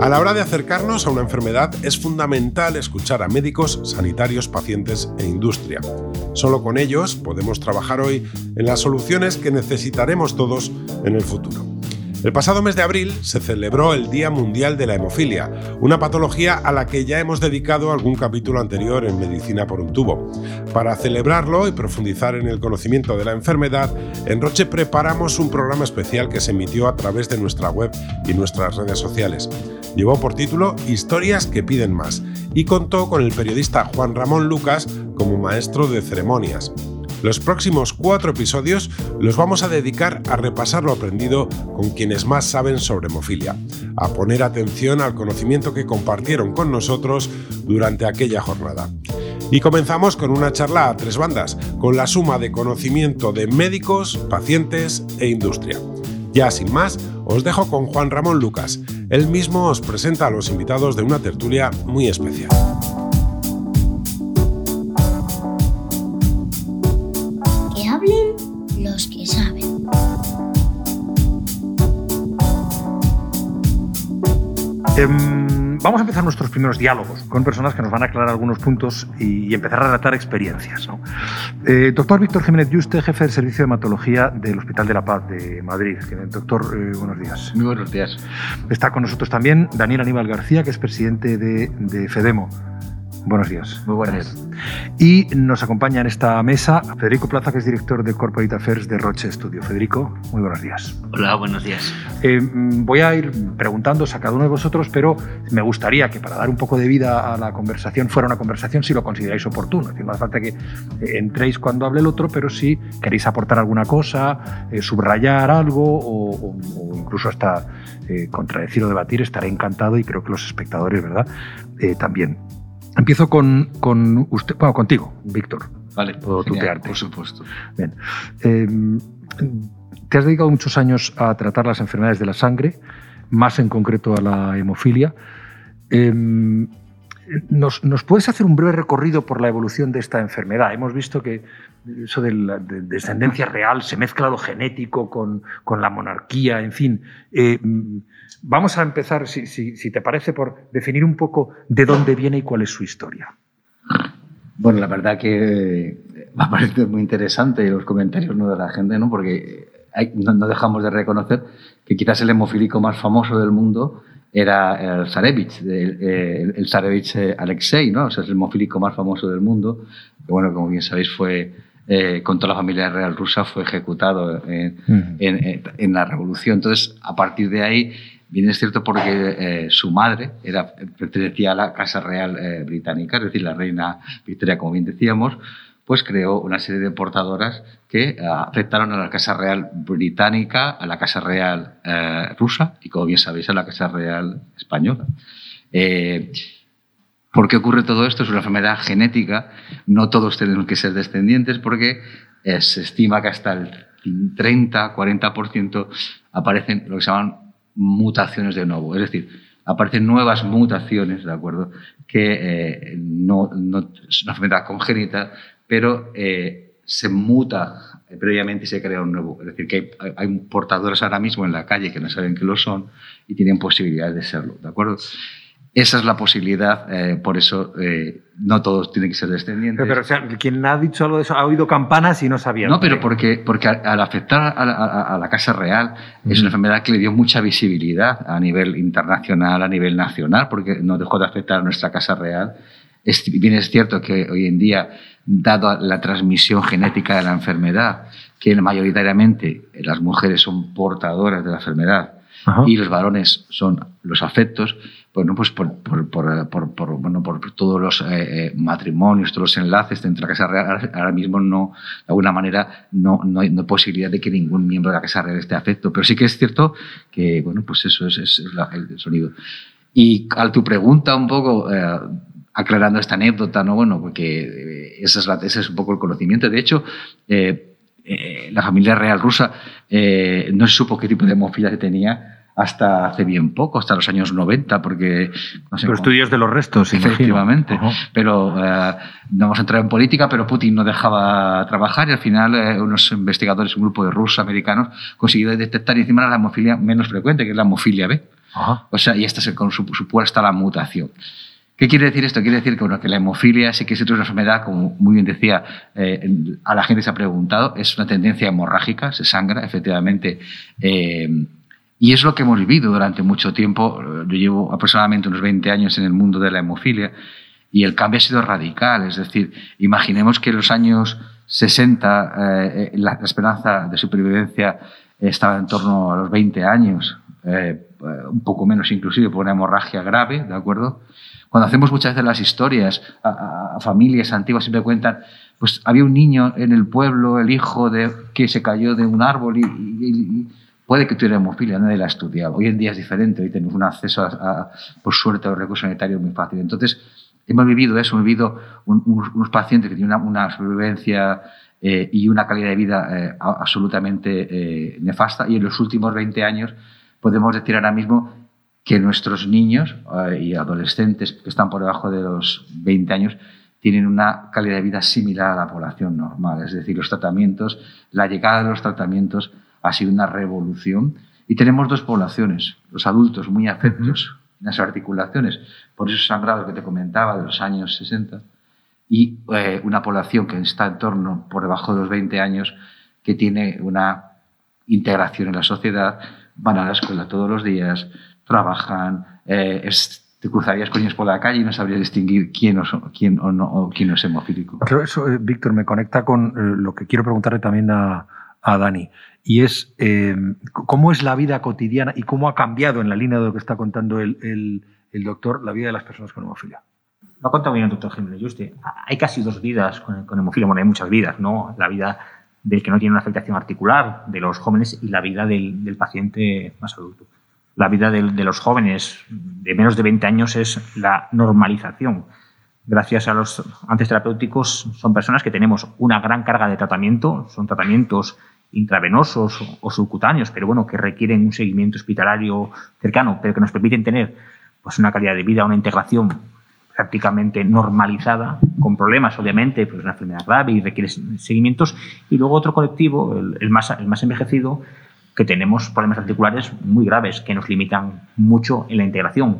A la hora de acercarnos a una enfermedad es fundamental escuchar a médicos, sanitarios, pacientes e industria. Solo con ellos podemos trabajar hoy en las soluciones que necesitaremos todos en el futuro. El pasado mes de abril se celebró el Día Mundial de la Hemofilia, una patología a la que ya hemos dedicado algún capítulo anterior en Medicina por un tubo. Para celebrarlo y profundizar en el conocimiento de la enfermedad, en Roche preparamos un programa especial que se emitió a través de nuestra web y nuestras redes sociales. Llevó por título Historias que piden más y contó con el periodista Juan Ramón Lucas como maestro de ceremonias. Los próximos cuatro episodios los vamos a dedicar a repasar lo aprendido con quienes más saben sobre hemofilia, a poner atención al conocimiento que compartieron con nosotros durante aquella jornada. Y comenzamos con una charla a tres bandas, con la suma de conocimiento de médicos, pacientes e industria. Ya sin más, os dejo con Juan Ramón Lucas. Él mismo os presenta a los invitados de una tertulia muy especial. Em, vamos a empezar nuestros primeros diálogos con personas que nos van a aclarar algunos puntos y, empezar a relatar experiencias. Eh, doctor Víctor Jiménez Yuste, jefe del Servicio de Hematología del Hospital de la Paz de Madrid. Doctor, eh, buenos días. Muy buenos días. Está con nosotros también Daniel Aníbal García, que es presidente de, de FEDEMO. Buenos días. Muy buenas. Y nos acompaña en esta mesa Federico Plaza, que es director de Corporate Affairs de Roche Studio. Federico, muy buenos días. Hola, buenos días. Eh, voy a ir preguntándos a cada uno de vosotros, pero me gustaría que para dar un poco de vida a la conversación fuera una conversación si lo consideráis oportuno. no hace falta que eh, entréis cuando hable el otro, pero si queréis aportar alguna cosa, eh, subrayar algo o, incluso hasta contradecir o debatir, estaré encantado y creo que los espectadores, ¿verdad? también. Empiezo con, con usted, bueno, contigo, Víctor. Vale, puedo tutearte. Por supuesto. Bien. Em, te has dedicado muchos años a tratar las enfermedades de la sangre, más en concreto a la hemofilia. Em, ¿nos, ¿nos, puedes hacer un breve recorrido por la evolución de esta enfermedad? Hemos visto que eso de la descendencia real se mezcla lo genético con, con la monarquía, en fin. Eh, Vamos a empezar, si, te parece, por definir un poco de dónde viene y cuál es su historia. Bueno, la verdad que me ha parecido muy interesante los comentarios ¿no? de la gente, ¿no? porque no, dejamos de reconocer que quizás el hemofílico más famoso del mundo era el Zarevich, el, el, eh, Alexei, ¿no? o sea, es el hemofílico más famoso del mundo, bueno, como bien sabéis fue eh, con toda la familia real rusa, fue ejecutado en, en, la revolución. Entonces, a partir de ahí Bien es cierto porque eh, su madre era, pertenecía a la Casa Real eh, Británica, es decir, la reina Victoria, como bien decíamos, pues creó una serie de portadoras que eh, afectaron a la Casa Real Británica, a la Casa Real rusa y, como bien sabéis, a la Casa Real Española. ¿Por qué ocurre todo esto? Es una enfermedad genética, no todos tenemos que ser descendientes porque se estima que hasta el 30-40% aparecen lo que se llaman mutaciones de nuevo. Es decir, aparecen nuevas mutaciones, ¿de acuerdo? Que eh, no, no, es una enfermedad congénita, pero eh, se muta previamente y se crea un nuevo. Es decir, que hay, hay, portadores ahora mismo en la calle que no saben que lo son y tienen posibilidades de serlo, ¿de acuerdo? Esa es la posibilidad, eh, por eso eh, no todos tienen que ser descendientes. Pero, o sea, quien ha dicho algo de eso ha oído campanas y no sabía. No, pero porque, porque al afectar a la, Casa Real es una enfermedad que le dio mucha visibilidad a nivel internacional, a nivel nacional, porque no dejó de afectar a nuestra Casa Real. Es, bien es cierto que hoy en día, dado la transmisión genética de la enfermedad, que mayoritariamente las mujeres son portadoras de la enfermedad y los varones son los afectos, bueno, pues por, por, por, bueno, por todos los eh, eh, matrimonios, todos los enlaces dentro de la Casa Real, ahora mismo no, de alguna manera no, no, hay, posibilidad de que ningún miembro de la Casa Real esté afecto. Pero sí que es cierto que, bueno, pues eso es, el sonido. Y a tu pregunta un poco, eh, aclarando esta anécdota, ¿no? Bueno, porque eh, ese es, ese es un poco el conocimiento. De hecho, eh, la familia real rusa no se supo qué tipo de hemofilia tenía hasta hace bien poco, hasta los años 90, porque... No sé, estudios de los restos, Efectivamente. Pero no vamos a entrar en política, pero Putin no dejaba trabajar y al final unos investigadores, un grupo de rusos americanos, consiguieron detectar encima la hemofilia menos frecuente, que es la hemofilia B. O sea, y esta es con supuesta la mutación. ¿Qué quiere decir esto? Quiere decir que, bueno, que la hemofilia sí que es otra enfermedad, como muy bien decía, eh, a la gente se ha preguntado, es una tendencia hemorrágica, se sangra, efectivamente. Eh, y es lo que hemos vivido durante mucho tiempo. Yo llevo aproximadamente unos 20 años en el mundo de la hemofilia y el cambio ha sido radical. Es decir, imaginemos que en los años 60 eh, la esperanza de supervivencia estaba en torno a los 20 años. Eh, un poco menos inclusive por una hemorragia grave, ¿de acuerdo? Cuando hacemos muchas veces las historias a, familias antiguas siempre cuentan, pues había un niño en el pueblo, el hijo de que se cayó de un árbol y, puede que tuviera hemofilia, nadie la ha estudiado. Hoy en día es diferente, hoy tenemos un acceso, a, por suerte, a los recursos sanitarios muy fácil. Entonces, hemos vivido eso, hemos vivido unos, pacientes que tienen una, sobrevivencia eh, y una calidad de vida eh, absolutamente nefasta y en los últimos 20 años podemos decir ahora mismo que nuestros niños eh, y adolescentes que están por debajo de los 20 años tienen una calidad de vida similar a la población normal. Es decir, los tratamientos, la llegada de los tratamientos ha sido una revolución. Y tenemos dos poblaciones, los adultos muy afectos en las articulaciones por esos sangrados que te comentaba de los años 60 y eh, una población que está en torno por debajo de los 20 años que tiene una integración en la sociedad, van a la escuela todos los días, trabajan, eh, te cruzarías con ellos por la calle y no sabrías distinguir quién, quién, o no, quién es hemofílico. Claro, eso, eh, Víctor, me conecta con eh, lo que quiero preguntarle también a, a Dani, y es cómo es la vida cotidiana y cómo ha cambiado en la línea de lo que está contando el, el, doctor la vida de las personas con hemofilia. Lo ha contado bien el doctor Jiménez Juste. Hay casi dos vidas con hemofilia. Bueno, hay muchas vidas, ¿no? La vida del que no tiene una afectación articular, de los jóvenes, y la vida del, paciente más adulto. La vida de, los jóvenes de menos de 20 años es la normalización. Gracias a los antes terapéuticos, son personas que tenemos una gran carga de tratamiento, son tratamientos intravenosos o subcutáneos, pero bueno, que requieren un seguimiento hospitalario cercano, pero que nos permiten tener pues, una calidad de vida, una integración prácticamente normalizada, con problemas, obviamente, pues una enfermedad grave y requiere seguimientos. Y luego otro colectivo, el, más, el más envejecido, que tenemos problemas articulares muy graves que nos limitan mucho en la integración.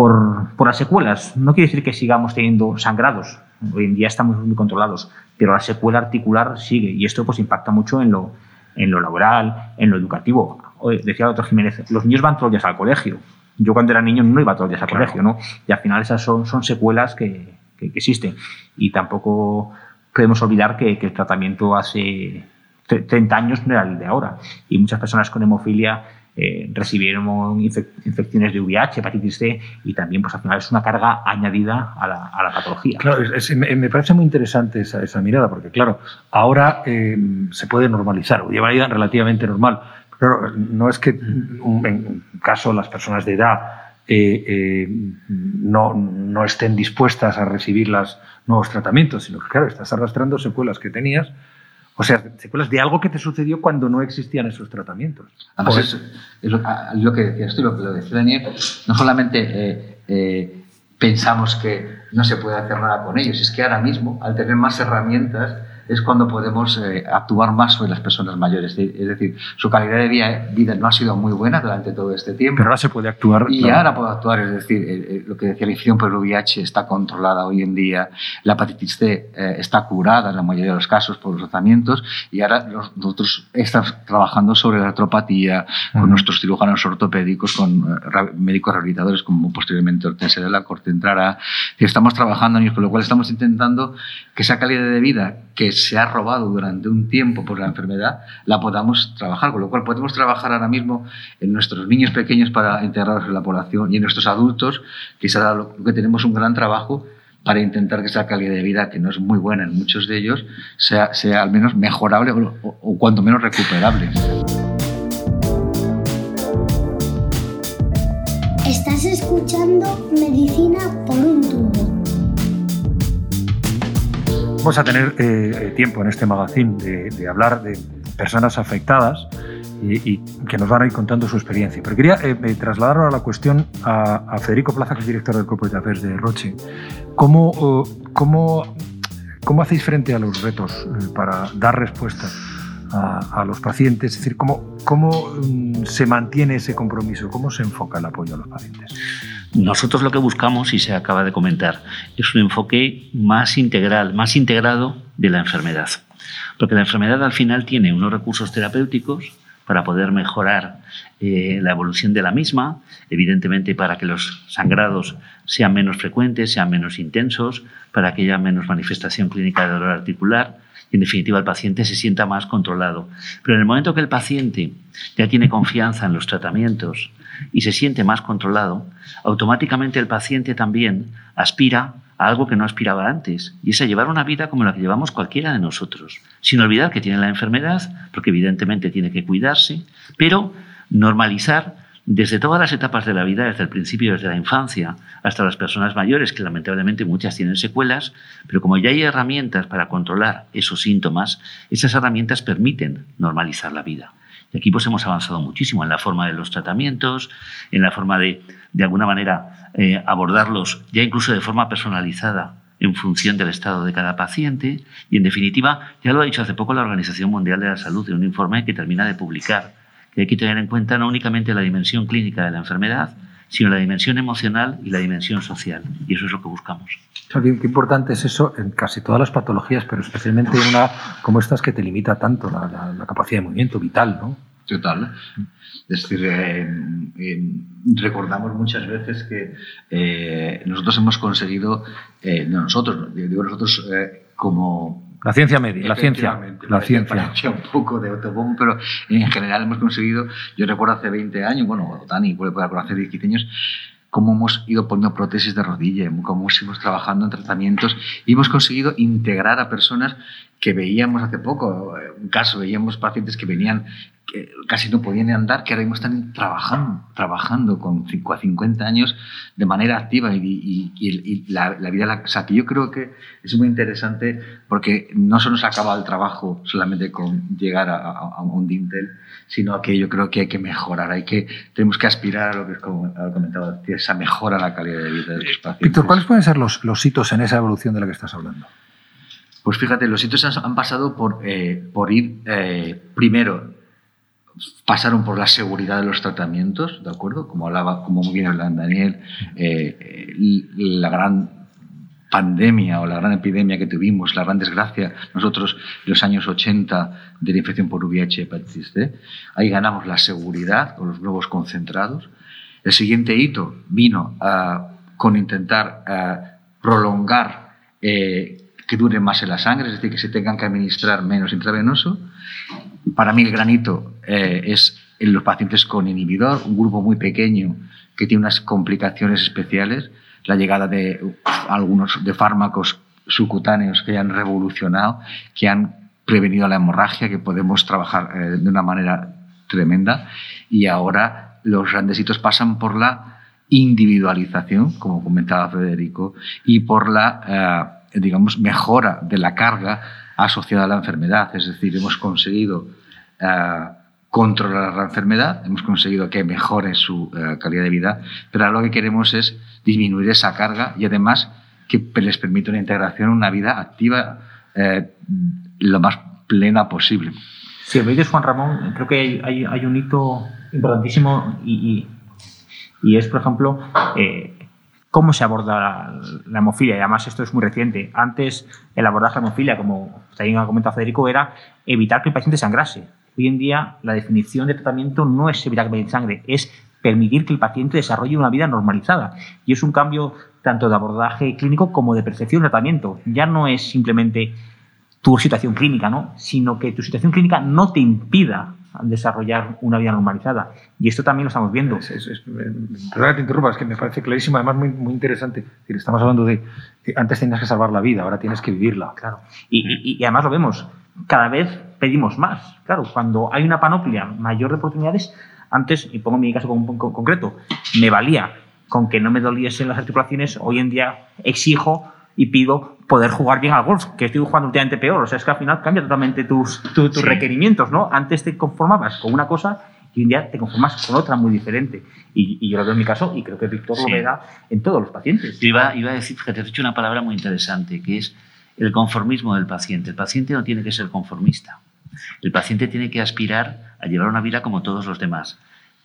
Por, por, las secuelas, no quiere decir que sigamos teniendo sangrados, hoy en día estamos muy controlados, pero la secuela articular sigue y esto pues impacta mucho en lo, en lo laboral, en lo educativo. Decía el doctor Jiménez, los niños van todos los días al colegio, yo cuando era niño no iba todos los días al colegio, ¿no? Y al final esas son, son secuelas que, que, existen. Y tampoco podemos olvidar que, que, el tratamiento hace 30 años no era el de ahora. Y muchas personas con hemofilia eh, recibieron infecciones de VIH, hepatitis C, y también pues al final es una carga añadida a la, a la patología. Claro, me parece muy interesante esa, esa mirada, porque claro, ahora eh, se puede normalizar, o lleva vida relativamente normal pero no es que en caso las personas de edad eh, eh, no, no, estén dispuestas a recibir los nuevos tratamientos, sino que, claro, estás arrastrando secuelas que tenías, o sea, secuelas de algo que te sucedió cuando no existían esos tratamientos. Además, es, lo, que decías tú, lo que lo decía Daniel, no solamente eh, pensamos que no se puede hacer nada con ellos, es que ahora mismo, al tener más herramientas, es cuando podemos eh, actuar más sobre las personas mayores. Es decir, su calidad de vida, no ha sido muy buena durante todo este tiempo. Pero ahora se puede actuar. Y ahora puede actuar, es decir, eh, eh, lo que decía la infección por el VIH está controlada hoy en día, la hepatitis C está curada en la mayoría de los casos por los tratamientos y ahora nosotros estamos trabajando sobre la artropatía con nuestros cirujanos ortopédicos, con médicos rehabilitadores como posteriormente Hortensia de la Corte entrará. Estamos trabajando en con lo cual estamos intentando que esa calidad de vida que se ha robado durante un tiempo por la enfermedad, la podamos trabajar. Con lo cual podemos trabajar ahora mismo en nuestros niños pequeños para integrarlos en la población y en nuestros adultos, que será lo que tenemos un gran trabajo para intentar que esa calidad de vida, que no es muy buena en muchos de ellos, sea, sea al menos mejorable o, o cuanto menos recuperable. Estás escuchando Medicina por un tubo. Vamos a tener eh, tiempo en este magazine de, hablar de personas afectadas y, que nos van a ir contando su experiencia. Pero quería eh, eh, trasladar ahora la cuestión a, Federico Plaza, que es director del Corporate Affairs de Roche. ¿Cómo, cómo, cómo hacéis frente a los retos para dar respuesta a, los pacientes? Es decir, ¿cómo, cómo mm, se mantiene ese compromiso? ¿Cómo se enfoca el apoyo a los pacientes? Nosotros lo que buscamos, y se acaba de comentar, es un enfoque más integral, más integrado de la enfermedad. Porque la enfermedad al final tiene unos recursos terapéuticos para poder mejorar eh, la evolución de la misma, evidentemente para que los sangrados sean menos frecuentes, sean menos intensos, para que haya menos manifestación clínica de dolor articular y en definitiva el paciente se sienta más controlado. Pero en el momento que el paciente ya tiene confianza en los tratamientos, y se siente más controlado, automáticamente el paciente también aspira a algo que no aspiraba antes, y es a llevar una vida como la que llevamos cualquiera de nosotros, sin olvidar que tiene la enfermedad, porque evidentemente tiene que cuidarse, pero normalizar desde todas las etapas de la vida, desde el principio, desde la infancia, hasta las personas mayores, que lamentablemente muchas tienen secuelas, pero como ya hay herramientas para controlar esos síntomas, esas herramientas permiten normalizar la vida. Aquí pues hemos avanzado muchísimo en la forma de los tratamientos, en la forma de, de alguna manera, eh, abordarlos ya incluso de forma personalizada en función del estado de cada paciente. Y en definitiva, ya lo ha dicho hace poco la Organización Mundial de la Salud en un informe que termina de publicar, que hay que tener en cuenta no únicamente la dimensión clínica de la enfermedad, sino la dimensión emocional y la dimensión social. Y eso es lo que buscamos. Qué, importante es eso en casi todas las patologías, pero especialmente en una como estas que te limita tanto la, capacidad de movimiento vital, ¿no? Total. Es decir, eh, eh, recordamos muchas veces que eh, nosotros hemos conseguido, no nosotros, digo nosotros como la ciencia media, la ciencia. La ciencia. un poco de autobombo, pero en general hemos conseguido, yo recuerdo hace 20 años, bueno, Dani puede hace 10 años, cómo hemos ido poniendo prótesis de rodilla, cómo hemos trabajando en tratamientos y hemos conseguido integrar a personas que veíamos hace poco, un caso, veíamos pacientes que venían que casi no podían andar, que ahora mismo están trabajando, trabajando con 5 a 50 años de manera activa y, la, vida, la, o sea, que yo creo que es muy interesante porque no se acaba el trabajo solamente con llegar a, un dintel, sino que yo creo que hay que mejorar, hay que, tenemos que aspirar a lo que ha comentado, esa mejora la calidad de vida de los pacientes. Víctor, ¿cuáles pueden ser los, los hitos en esa evolución de la que estás hablando? Pues fíjate, los hitos han, pasado por, eh, por ir eh, primero pasaron por la seguridad de los tratamientos, ¿de acuerdo? Como hablaba, como muy bien hablaba Daniel, eh, la gran pandemia o la gran epidemia que tuvimos, la gran desgracia, nosotros en los años 80 de la infección por VIH hepatitis C, ahí ganamos la seguridad con los globos concentrados. El siguiente hito vino con intentar prolongar que dure más en la sangre, es decir, que se tengan que administrar menos intravenoso. Para mí el granito eh, es en los pacientes con inhibidor, un grupo muy pequeño que tiene unas complicaciones especiales, la llegada de algunos de fármacos subcutáneos que han revolucionado, que han prevenido la hemorragia, que podemos trabajar eh, de una manera tremenda. Y ahora los grandes hitos pasan por la individualización, como comentaba Federico, y por la, eh, digamos, mejora de la carga asociada a la enfermedad. Es decir, hemos conseguido eh, controlar la enfermedad, hemos conseguido que mejore su eh, calidad de vida, pero ahora lo que queremos es disminuir esa carga y además que les permita una integración, una vida activa eh, lo más plena posible. Sí, me dices Juan Ramón, creo que hay, un hito importantísimo y, es, por ejemplo, cómo se aborda la, hemofilia. Y además esto es muy reciente. Antes el abordaje de la hemofilia, como también ha comentado Federico, era evitar que el paciente sangrase. Hoy en día la definición de tratamiento no es evitar que paciente sangre, es permitir que el paciente desarrolle una vida normalizada. Y es un cambio tanto de abordaje clínico como de percepción del tratamiento. Ya no es simplemente tu situación clínica, ¿no? sino que tu situación clínica no te impida desarrollar una vida normalizada. Y esto también lo estamos viendo. Es, es, te interrumpa, es que me parece clarísimo, además muy, muy interesante. estamos hablando de que antes tenías que salvar la vida, ahora tienes que vivirla. Claro. Y, y, además lo vemos, cada vez pedimos más. Claro, cuando hay una panoplia mayor de oportunidades, antes, y pongo mi caso concreto, me valía con que no me doliesen las articulaciones, hoy en día exijo y pido poder jugar bien al golf, que estoy jugando últimamente peor. O sea, es que al final cambia totalmente tus, tus requerimientos, ¿no? Antes te conformabas con una cosa y un día te conformas con otra muy diferente. Y, yo lo veo en mi caso y creo que Víctor lo verá en todos los pacientes. iba, iba a decir, fíjate, has dicho una palabra muy interesante, que es el conformismo del paciente. El paciente no tiene que ser conformista. El paciente tiene que aspirar a llevar una vida como todos los demás.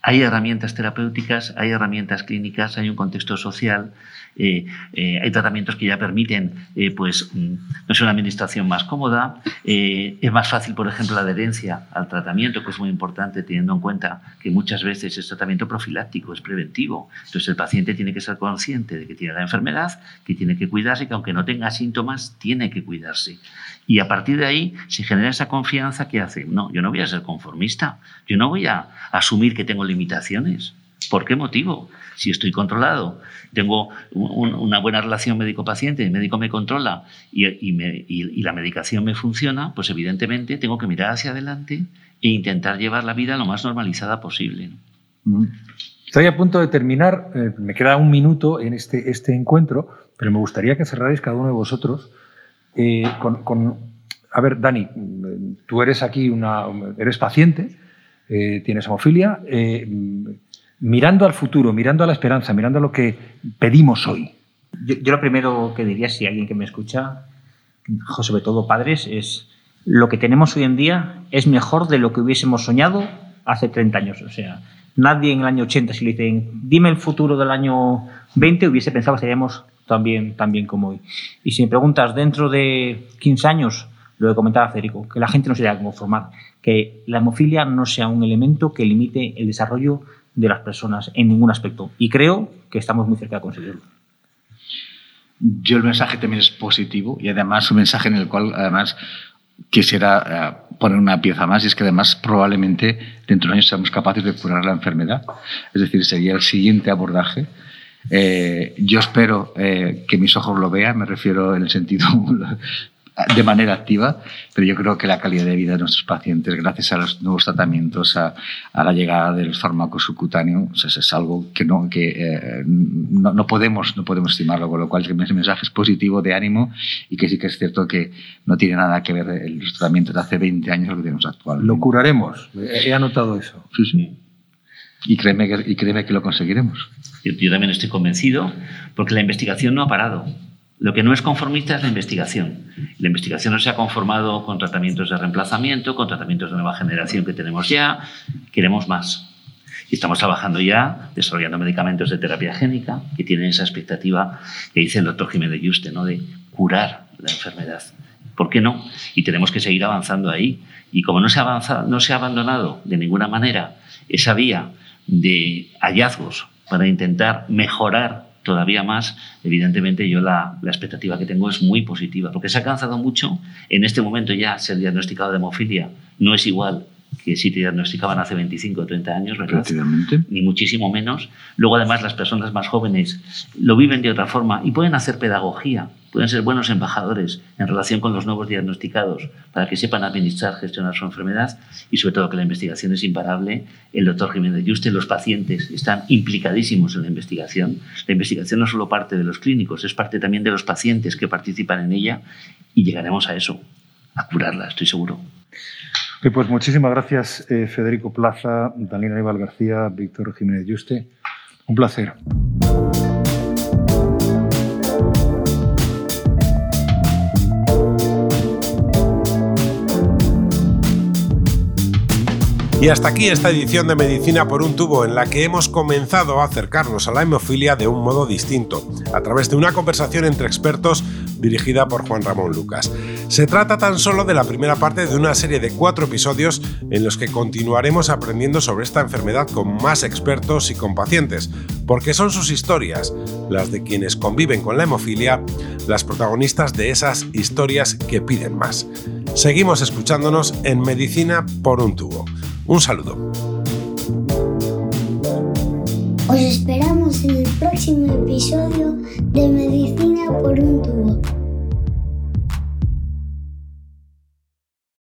Hay herramientas terapéuticas, hay herramientas clínicas, hay un contexto social, eh, eh, hay tratamientos que ya permiten eh, pues, mm, no sé, una administración más cómoda. es más fácil, por ejemplo, la adherencia al tratamiento, que es muy importante teniendo en cuenta que muchas veces es tratamiento profiláctico, es preventivo. Entonces el paciente tiene que ser consciente de que tiene la enfermedad, que tiene que cuidarse, que aunque no tenga síntomas, tiene que cuidarse. Y a partir de ahí se genera esa confianza que hace, no, yo no voy a ser conformista, yo no voy a asumir que tengo limitaciones. ¿Por qué motivo? Si estoy controlado, tengo una buena relación médico-paciente, el médico me controla y, la medicación me funciona, pues evidentemente tengo que mirar hacia adelante e intentar llevar la vida lo más normalizada posible. Mm. Estoy a punto de terminar, eh, me queda un minuto en este, este encuentro, pero me gustaría que cerrarais cada uno de vosotros eh, con, A ver, Dani, tú eres aquí una. eres paciente, eh, tienes hemofilia. Eh, mirando al futuro, mirando a la esperanza, mirando a lo que pedimos hoy. Yo, lo primero que diría, si alguien que me escucha, sobre todo padres, es lo que tenemos hoy en día es mejor de lo que hubiésemos soñado hace 30 años. O sea, nadie en el año 80, si le dicen, dime el futuro del año 20, hubiese pensado que estaríamos también, también como hoy. Y si me preguntas, dentro de 15 años, lo que comentaba Federico, que la gente no se debe conformar, que la hemofilia no sea un elemento que limite el desarrollo de las personas en ningún aspecto. Y creo que estamos muy cerca de conseguirlo. Yo el mensaje también es positivo y además un mensaje en el cual además quisiera eh, poner una pieza más y es que además probablemente dentro de años seamos capaces de curar la enfermedad. Es decir, sería el siguiente abordaje eh, yo espero eh, que mis ojos lo vean, me refiero en el sentido de manera activa, pero yo creo que la calidad de vida de nuestros pacientes, gracias a los nuevos tratamientos, a, la llegada del fármaco subcutáneo, es algo que, no, que eh, no, podemos, no podemos estimarlo, con lo cual el mensaje es positivo, de ánimo, y que sí que es cierto que no tiene nada que ver los tratamientos de hace 20 años lo que tenemos actualmente. Lo curaremos, he anotado eso. Sí, sí. Y créeme que, y créeme que lo conseguiremos. Yo, también estoy convencido, porque la investigación no ha parado. Lo que no es conformista es la investigación. La investigación no se ha conformado con tratamientos de reemplazamiento, con tratamientos de nueva generación que tenemos ya. Queremos más. Y estamos trabajando ya desarrollando medicamentos de terapia génica que tienen esa expectativa que dice el doctor Jiménez Yuste, ¿no? de curar la enfermedad. ¿Por qué no? Y tenemos que seguir avanzando ahí. Y como no se ha, avanzado, no se ha abandonado de ninguna manera esa vía de hallazgos para intentar mejorar todavía más, evidentemente yo la, la, expectativa que tengo es muy positiva, porque se ha alcanzado mucho. En este momento ya ser diagnosticado de hemofilia no es igual que si te diagnosticaban hace 25 o 30 años, ¿verdad? Ni muchísimo menos. Luego, además, las personas más jóvenes lo viven de otra forma y pueden hacer pedagogía, pueden ser buenos embajadores en relación con los nuevos diagnosticados para que sepan administrar, gestionar su enfermedad y, sobre todo, que la investigación es imparable. El doctor Jiménez Yuste, los pacientes están implicadísimos en la investigación. La investigación no es solo parte de los clínicos, es parte también de los pacientes que participan en ella y llegaremos a eso, a curarla, estoy seguro pues muchísimas gracias, eh, Federico Plaza, Daniel Aníbal García, Víctor Jiménez Yuste. Un placer. Y hasta aquí esta edición de Medicina por un tubo en la que hemos comenzado a acercarnos a la hemofilia de un modo distinto, a través de una conversación entre expertos dirigida por Juan Ramón Lucas. Se trata tan solo de la primera parte de una serie de cuatro episodios en los que continuaremos aprendiendo sobre esta enfermedad con más expertos y con pacientes, porque son sus historias, las de quienes conviven con la hemofilia, las protagonistas de esas historias que piden más. Seguimos escuchándonos en Medicina por un tubo. Un saludo. Os esperamos en el próximo episodio de Medicina por un tubo.